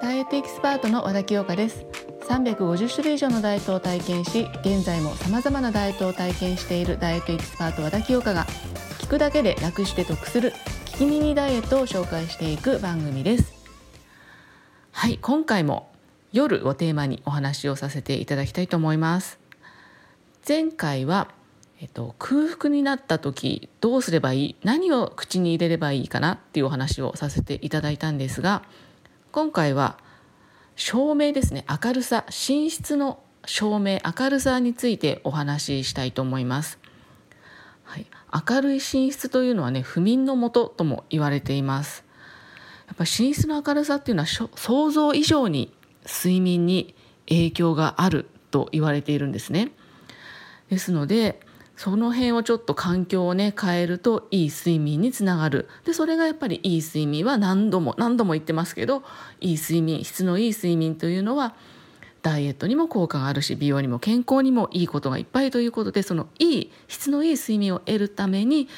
ダイエットエキスパートの和田清香です。350種類以上のダイエットを体験し現在も様々なダイエットを体験しているダイエットエキスパート和田清香が聞くだけで楽して得する聞き耳ダイエットを紹介していく番組です。はい今回も夜をテーマにお話をさせていただきたいと思います。前回はえっと、空腹になった時どうすればいい？何を口に入れればいいかなっていうお話をさせていただいたんですが今回は照明ですね。明るさ寝室の照明明るさについてお話ししたいと思います、はい、明るい寝室というのはね不眠のもととも言われています。やっぱ寝室の明るさっていうのは想像以上に睡眠に影響があると言われているんですね。ですのでその辺をちょっと環境をね変えるといい睡眠につながる。でそれがやっぱりいい睡眠は何度も何度も言ってますけどいい睡眠質のいい睡眠というのはダイエットにも効果があるし美容にも健康にもいいことがいっぱいということでそのいい質のいい睡眠を得るために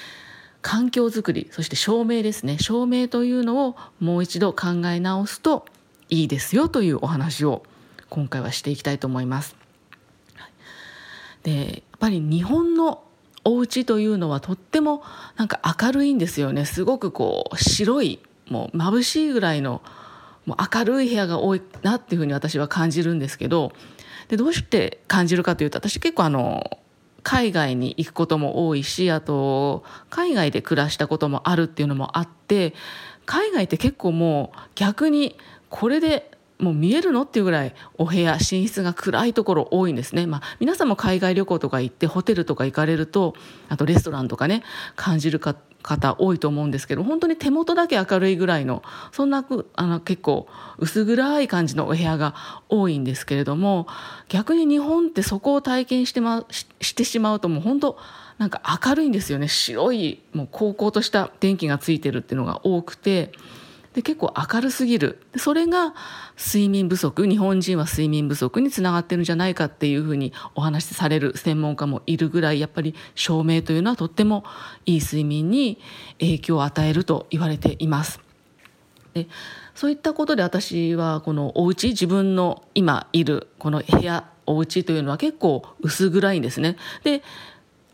環境づくりそして照明ですね。照明というのをもう一度考え直すといいですよというお話を今回はしていきたいと思います。でぱり日本のお家というのはとってもなんか明るいんですよね。すごくこう白いもう眩しいぐらいのもう明るい部屋が多いなっていうふうに私は感じるんですけど。でどうして感じるかというと私結構あの海外に行くことも多いしあと海外で暮らしたこともあるっていうのもあって海外って結構もう逆にこれでもう見えるの？っていうぐらいお部屋寝室が暗いところ多いんですね、まあ、皆さんも海外旅行とか行ってホテルとか行かれるとあとレストランとかね感じるか方多いと思うんですけど本当に手元だけ明るいぐらいのそんなあの結構薄暗い感じのお部屋が多いんですけれども逆に日本ってそこを体験して,、ま、してしまうともう本当なんか明るいんですよね白いもう高校とした電気がついてるっていうのが多くて。で結構明るすぎるそれが睡眠不足日本人は睡眠不足につながってるんじゃないかっていうふうにお話しされる専門家もいるぐらいやっぱり照明というのはとってもいい睡眠に影響を与えると言われています。でそういったことで私はこのお家自分の今いるこの部屋お家というのは結構薄暗いんですね。で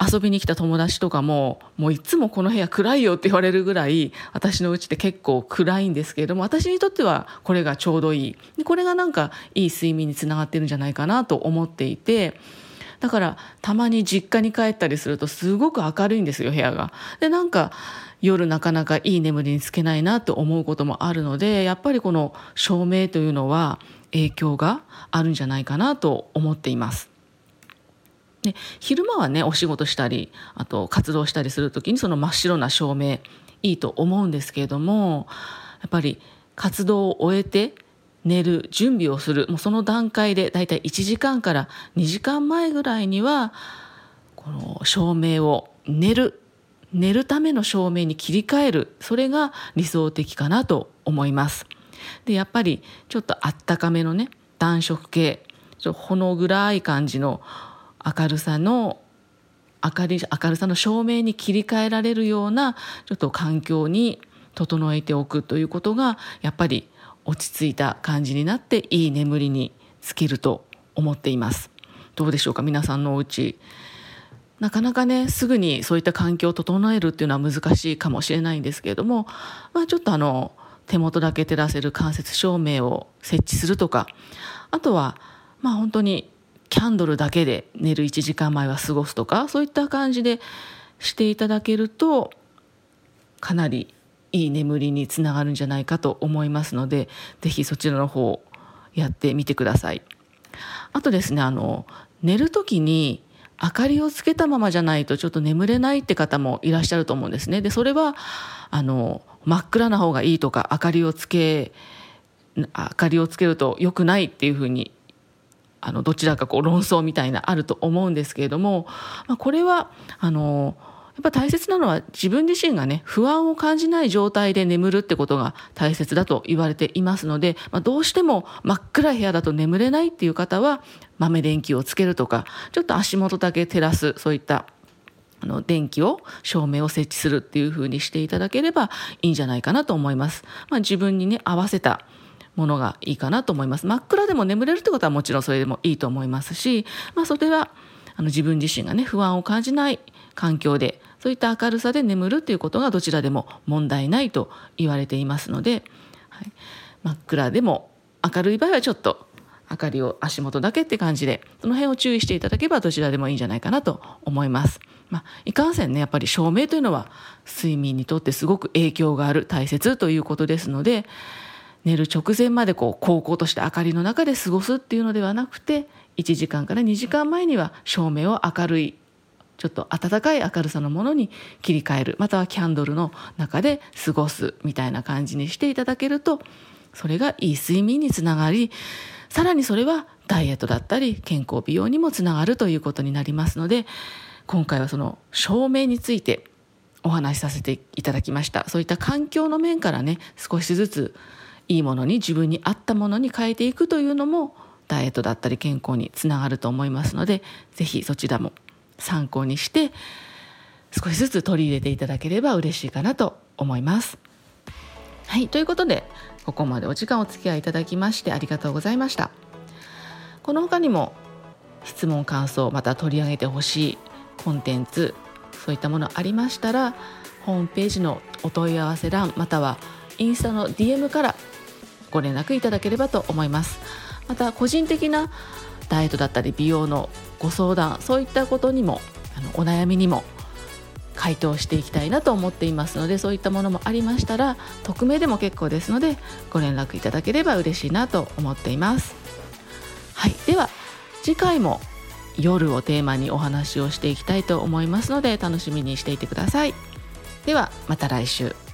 遊びに来た友達とかももういつもこの部屋暗いよって言われるぐらい私の家って結構暗いんですけれども私にとってはこれがちょうどいいこれがなんかいい睡眠につながってるんじゃないかなと思っていてだからたまに実家に帰ったりするとすごく明るいんですよ部屋が。でなんか夜なかなかいい眠りにつけないなと思うこともあるのでやっぱりこの照明というのは影響があるんじゃないかなと思っています。で昼間はねお仕事したりあと活動したりする時にその真っ白な照明いいと思うんですけれどもやっぱり活動を終えて寝る準備をするもうその段階でだいたい1時間から2時間前ぐらいにはこの照明を寝る寝るための照明に切り替えるそれが理想的かなと思います。でやっぱりちょっとあったかめのね暖色系ちょほの暗い感じの明るさの明る明るさの照明に切り替えられるようなちょっと環境に整えておくということがやっぱり落ち着いた感じになっていい眠りにつけると思っています。どうでしょうか？皆さんのお家。なかなかねすぐにそういった環境を整えるっていうのは難しいかもしれないんですけれども、まあ、ちょっとあの手元だけ照らせる間接照明を設置するとかあとはまあ本当にキャンドルだけで寝る1時間前は過ごすとかそういった感じでしていただけるとかなりいい眠りにつながるんじゃないかと思いますので是非そちらの方やってみてください。あとですねあの寝る時に明かりをつけたままじゃないとちょっと眠れないって方もいらっしゃると思うんですね。でそれはあの真っ暗な方がいいとか明かりをつけ明かりをつけると良くないっていうふうにあのどちらかこう論争みたいなあると思うんですけれども、まあ、これはあのやっぱ大切なのは自分自身がね不安を感じない状態で眠るってことが大切だと言われていますので、まあ、どうしても真っ暗い部屋だと眠れないっていう方は豆電球をつけるとかちょっと足元だけ照らすそういったあの電気を照明を設置するっていう風にしていただければいいんじゃないかなと思います。まあ、自分にね合わせたものがいいかなと思います。真っ暗でも眠れるってことはもちろんそれでもいいと思いますし、まあ、それはあの自分自身がね不安を感じない環境でそういった明るさで眠るっていうことがどちらでも問題ないと言われていますので、はい、真っ暗でも明るい場合はちょっと明かりを足元だけって感じでその辺を注意していただければどちらでもいいんじゃないかなと思います。まあ、いかんせんねやっぱり照明というのは睡眠にとってすごく影響がある大切ということですので寝る直前までこう高校として明かりの中で過ごすっていうのではなくて1時間から2時間前には照明を明るいちょっと暖かい明るさのものに切り替えるまたはキャンドルの中で過ごすみたいな感じにしていただけるとそれがいい睡眠につながりさらにそれはダイエットだったり健康美容にもつながるということになりますので今回はその照明についてお話しさせていただきました。そういった環境の面からね少しずついいものに自分に合ったものに変えていくというのもダイエットだったり健康につながると思いますので是非そちらも参考にして少しずつ取り入れていただければ嬉しいかなと思います。はいということでここまでお時間お付き合いいただきましてありがとうございました。この他にも質問感想また取り上げてほしいコンテンツそういったものありましたらホームページのお問い合わせ欄またはインスタの DM からご連絡いただければと思います。また個人的なダイエットだったり美容のご相談そういったことにもあのお悩みにも回答していきたいなと思っていますのでそういったものもありましたら匿名でも結構ですのでご連絡いただければ嬉しいなと思っています。はい。では次回も夜をテーマにお話をしていきたいと思いますので楽しみにしていてください。ではまた来週。